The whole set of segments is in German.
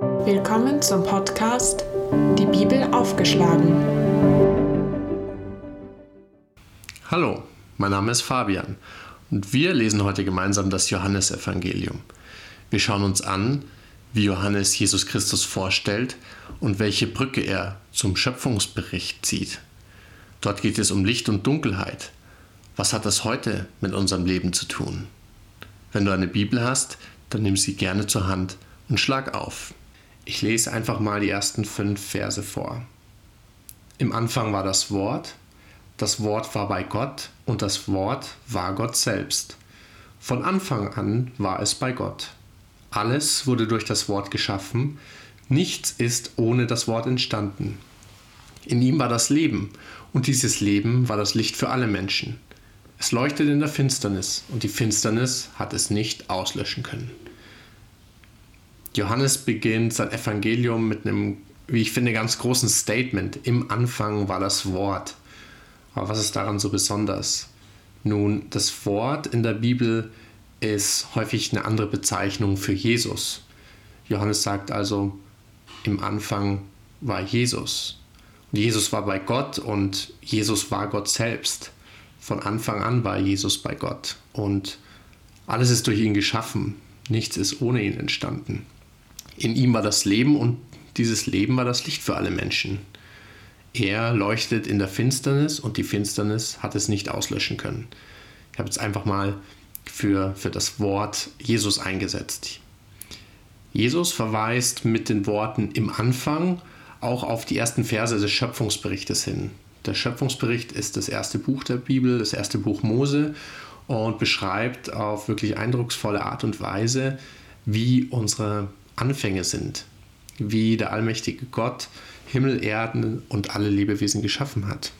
Willkommen zum Podcast Die Bibel aufgeschlagen. Hallo, mein Name ist Fabian und wir lesen heute gemeinsam das Johannesevangelium. Wir schauen uns an, wie Johannes Jesus Christus vorstellt und welche Brücke er zum Schöpfungsbericht zieht. Dort geht es um Licht und Dunkelheit. Was hat das heute mit unserem Leben zu tun? Wenn du eine Bibel hast, dann nimm sie gerne zur Hand und schlag auf. Ich lese einfach mal die ersten fünf Verse vor. Im Anfang war das Wort, das Wort war bei Gott und das Wort war Gott selbst. Von Anfang an war es bei Gott. Alles wurde durch das Wort geschaffen, nichts ist ohne das Wort entstanden. In ihm war das Leben, und dieses Leben war das Licht für alle Menschen. Es leuchtet in der Finsternis, und die Finsternis hat es nicht auslöschen können. Johannes beginnt sein Evangelium mit einem, wie ich finde, ganz großen Statement. Im Anfang war das Wort. Aber was ist daran so besonders? Nun, das Wort in der Bibel ist häufig eine andere Bezeichnung für Jesus. Johannes sagt also, im Anfang war Jesus. Jesus war bei Gott und Jesus war Gott selbst. Von Anfang an war Jesus bei Gott und alles ist durch ihn geschaffen. Nichts ist ohne ihn entstanden. In ihm war das Leben und dieses Leben war das Licht für alle Menschen. Er leuchtet in der Finsternis und die Finsternis hat es nicht auslöschen können. Ich habe jetzt einfach mal für, für das Wort Jesus eingesetzt. Jesus verweist mit den Worten im Anfang auch auf die ersten Verse des Schöpfungsberichtes hin. Der Schöpfungsbericht ist das erste Buch der Bibel, das erste Buch Mose und beschreibt auf wirklich eindrucksvolle Art und Weise, wie unsere Anfänge sind, wie der allmächtige Gott Himmel, Erden und alle Lebewesen geschaffen hat.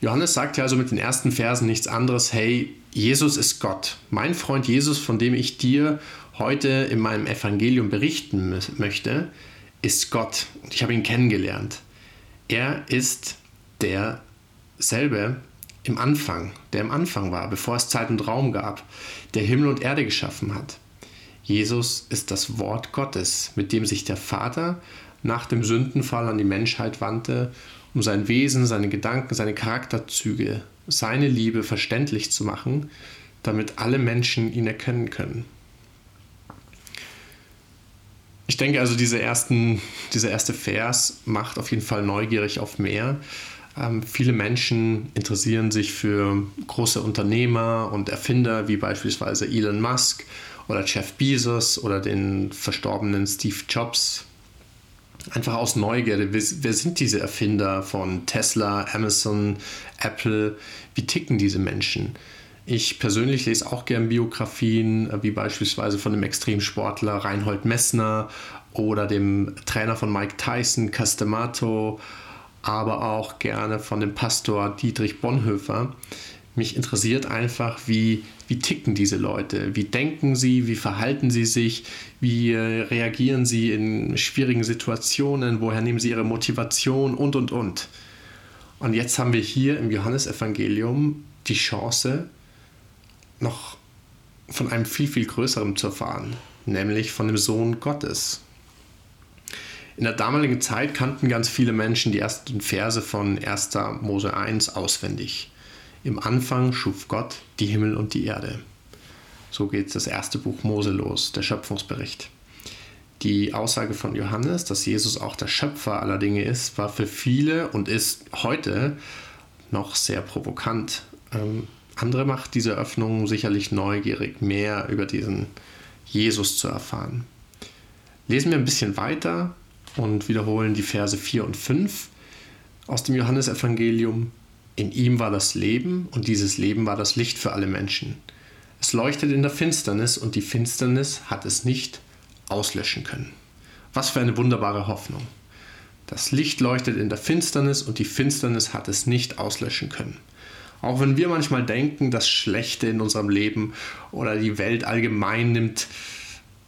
Johannes sagt ja also mit den ersten Versen nichts anderes, hey, Jesus ist Gott. Mein Freund Jesus, von dem ich dir heute in meinem Evangelium berichten möchte, ist Gott. Ich habe ihn kennengelernt. Er ist derselbe im Anfang, der im Anfang war, bevor es Zeit und Raum gab, der Himmel und Erde geschaffen hat. Jesus ist das Wort Gottes, mit dem sich der Vater nach dem Sündenfall an die Menschheit wandte, um sein Wesen, seine Gedanken, seine Charakterzüge, seine Liebe verständlich zu machen, damit alle Menschen ihn erkennen können. Ich denke also, diese ersten, dieser erste Vers macht auf jeden Fall neugierig auf mehr. Ähm, viele Menschen interessieren sich für große Unternehmer und Erfinder wie beispielsweise Elon Musk oder Jeff Bezos oder den verstorbenen Steve Jobs. Einfach aus Neugierde. Wer, sind diese Erfinder von Tesla, Amazon, Apple? Wie ticken diese Menschen? Ich persönlich lese auch gern Biografien, wie beispielsweise von dem Extremsportler Reinhold Messner oder dem Trainer von Mike Tyson, Castemato, aber auch gerne von dem Pastor Dietrich Bonhoeffer. Mich interessiert einfach, wie, wie ticken diese Leute, wie denken sie, wie verhalten sie sich, wie äh, reagieren sie in schwierigen Situationen, woher nehmen sie ihre Motivation und, und, und. Und jetzt haben wir hier im Johannesevangelium die Chance, noch von einem viel, viel größeren zu erfahren, nämlich von dem Sohn Gottes. In der damaligen Zeit kannten ganz viele Menschen die ersten Verse von 1. Mose 1 auswendig. Im Anfang schuf Gott die Himmel und die Erde. So geht das erste Buch Mose los, der Schöpfungsbericht. Die Aussage von Johannes, dass Jesus auch der Schöpfer aller Dinge ist, war für viele und ist heute noch sehr provokant. Ähm, andere macht diese Öffnung sicherlich neugierig, mehr über diesen Jesus zu erfahren. Lesen wir ein bisschen weiter und wiederholen die Verse 4 und 5 aus dem Johannesevangelium. In ihm war das Leben und dieses Leben war das Licht für alle Menschen. Es leuchtet in der Finsternis und die Finsternis hat es nicht auslöschen können. Was für eine wunderbare Hoffnung. Das Licht leuchtet in der Finsternis und die Finsternis hat es nicht auslöschen können. Auch wenn wir manchmal denken, das Schlechte in unserem Leben oder die Welt allgemein nimmt,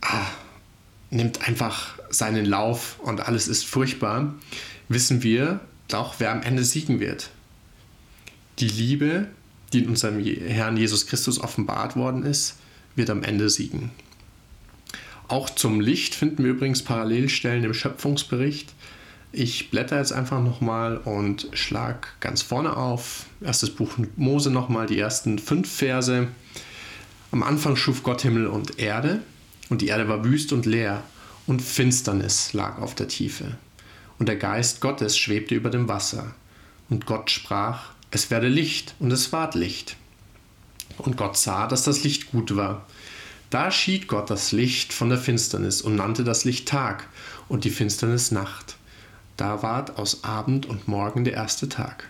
ah, nimmt einfach seinen Lauf und alles ist furchtbar, wissen wir doch, wer am Ende siegen wird. Die Liebe, die in unserem Herrn Jesus Christus offenbart worden ist, wird am Ende siegen. Auch zum Licht finden wir übrigens Parallelstellen im Schöpfungsbericht. Ich blätter jetzt einfach nochmal und schlage ganz vorne auf. Erstes Buch Mose nochmal, die ersten fünf Verse. Am Anfang schuf Gott Himmel und Erde, und die Erde war wüst und leer, und Finsternis lag auf der Tiefe. Und der Geist Gottes schwebte über dem Wasser. Und Gott sprach, es werde Licht, und es ward Licht. Und Gott sah, dass das Licht gut war. Da schied Gott das Licht von der Finsternis und nannte das Licht Tag und die Finsternis Nacht. Da ward aus Abend und Morgen der erste Tag.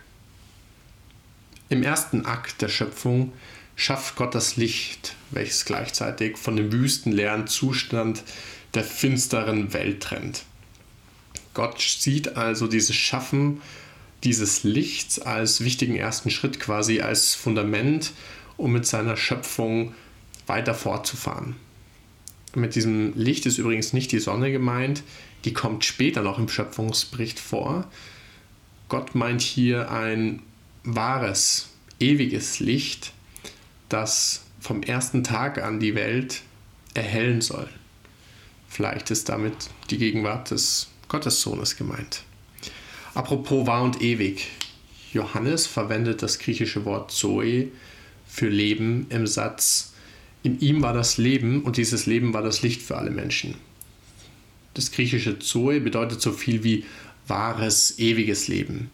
Im ersten Akt der Schöpfung schafft Gott das Licht, welches gleichzeitig von dem wüsten, leeren Zustand der finsteren Welt trennt. Gott sieht also dieses Schaffen dieses Lichts als wichtigen ersten Schritt, quasi als Fundament, um mit seiner Schöpfung weiter fortzufahren. Mit diesem Licht ist übrigens nicht die Sonne gemeint, die kommt später noch im Schöpfungsbericht vor. Gott meint hier ein wahres, ewiges Licht, das vom ersten Tag an die Welt erhellen soll. Vielleicht ist damit die Gegenwart des Gottessohnes gemeint. Apropos wahr und ewig. Johannes verwendet das griechische Wort Zoe für Leben im Satz, in ihm war das Leben und dieses Leben war das Licht für alle Menschen. Das griechische Zoe bedeutet so viel wie wahres, ewiges Leben.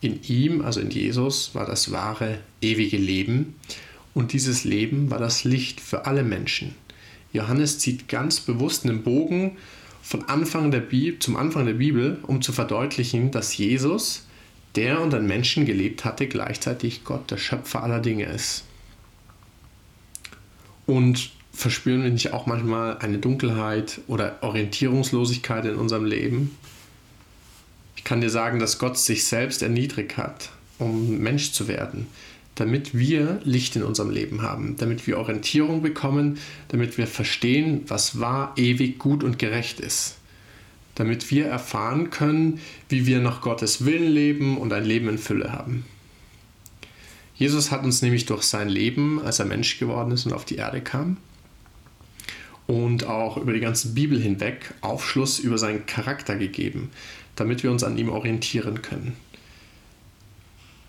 In ihm, also in Jesus, war das wahre, ewige Leben und dieses Leben war das Licht für alle Menschen. Johannes zieht ganz bewusst einen Bogen von Anfang der Bibel, zum Anfang der Bibel, um zu verdeutlichen, dass Jesus, der unter Menschen gelebt hatte, gleichzeitig Gott, der Schöpfer aller Dinge ist. Und verspüren wir nicht auch manchmal eine Dunkelheit oder Orientierungslosigkeit in unserem Leben? Ich kann dir sagen, dass Gott sich selbst erniedrigt hat, um Mensch zu werden damit wir Licht in unserem Leben haben, damit wir Orientierung bekommen, damit wir verstehen, was wahr, ewig, gut und gerecht ist, damit wir erfahren können, wie wir nach Gottes Willen leben und ein Leben in Fülle haben. Jesus hat uns nämlich durch sein Leben, als er Mensch geworden ist und auf die Erde kam, und auch über die ganze Bibel hinweg Aufschluss über seinen Charakter gegeben, damit wir uns an ihm orientieren können.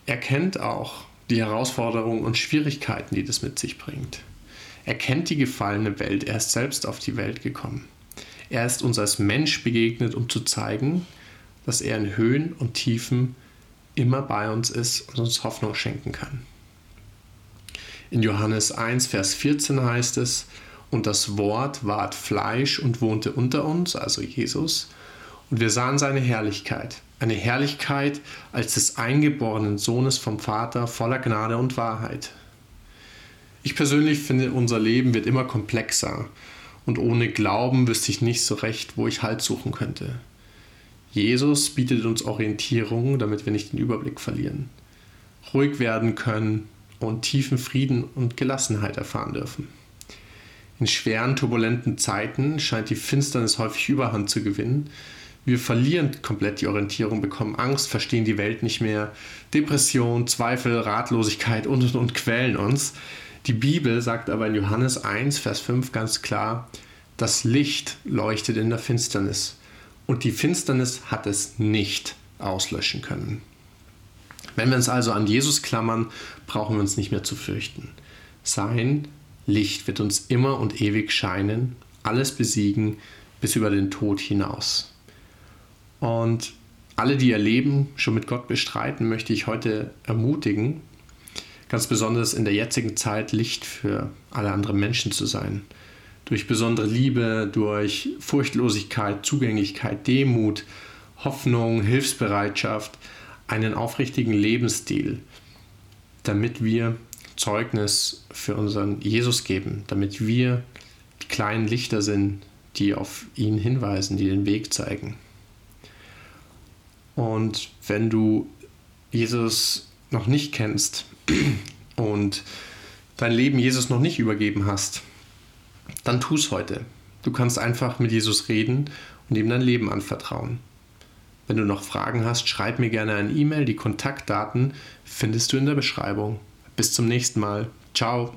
Er kennt auch die Herausforderungen und Schwierigkeiten, die das mit sich bringt. Er kennt die gefallene Welt, er ist selbst auf die Welt gekommen. Er ist uns als Mensch begegnet, um zu zeigen, dass er in Höhen und Tiefen immer bei uns ist und uns Hoffnung schenken kann. In Johannes 1, Vers 14 heißt es, und das Wort ward Fleisch und wohnte unter uns, also Jesus, und wir sahen seine Herrlichkeit, eine Herrlichkeit als des eingeborenen Sohnes vom Vater voller Gnade und Wahrheit. Ich persönlich finde, unser Leben wird immer komplexer und ohne Glauben wüsste ich nicht so recht, wo ich Halt suchen könnte. Jesus bietet uns Orientierung, damit wir nicht den Überblick verlieren, ruhig werden können und tiefen Frieden und Gelassenheit erfahren dürfen. In schweren, turbulenten Zeiten scheint die Finsternis häufig Überhand zu gewinnen, wir verlieren komplett die Orientierung, bekommen Angst, verstehen die Welt nicht mehr. Depression, Zweifel, Ratlosigkeit und und und quälen uns. Die Bibel sagt aber in Johannes 1, Vers 5 ganz klar, das Licht leuchtet in der Finsternis und die Finsternis hat es nicht auslöschen können. Wenn wir uns also an Jesus klammern, brauchen wir uns nicht mehr zu fürchten. Sein Licht wird uns immer und ewig scheinen, alles besiegen bis über den Tod hinaus. Und alle, die ihr Leben schon mit Gott bestreiten, möchte ich heute ermutigen, ganz besonders in der jetzigen Zeit Licht für alle anderen Menschen zu sein. Durch besondere Liebe, durch Furchtlosigkeit, Zugänglichkeit, Demut, Hoffnung, Hilfsbereitschaft, einen aufrichtigen Lebensstil, damit wir Zeugnis für unseren Jesus geben, damit wir die kleinen Lichter sind, die auf ihn hinweisen, die den Weg zeigen. Und wenn du Jesus noch nicht kennst und dein Leben Jesus noch nicht übergeben hast, dann tu es heute. Du kannst einfach mit Jesus reden und ihm dein Leben anvertrauen. Wenn du noch Fragen hast, schreib mir gerne eine E-Mail. Die Kontaktdaten findest du in der Beschreibung. Bis zum nächsten Mal. Ciao.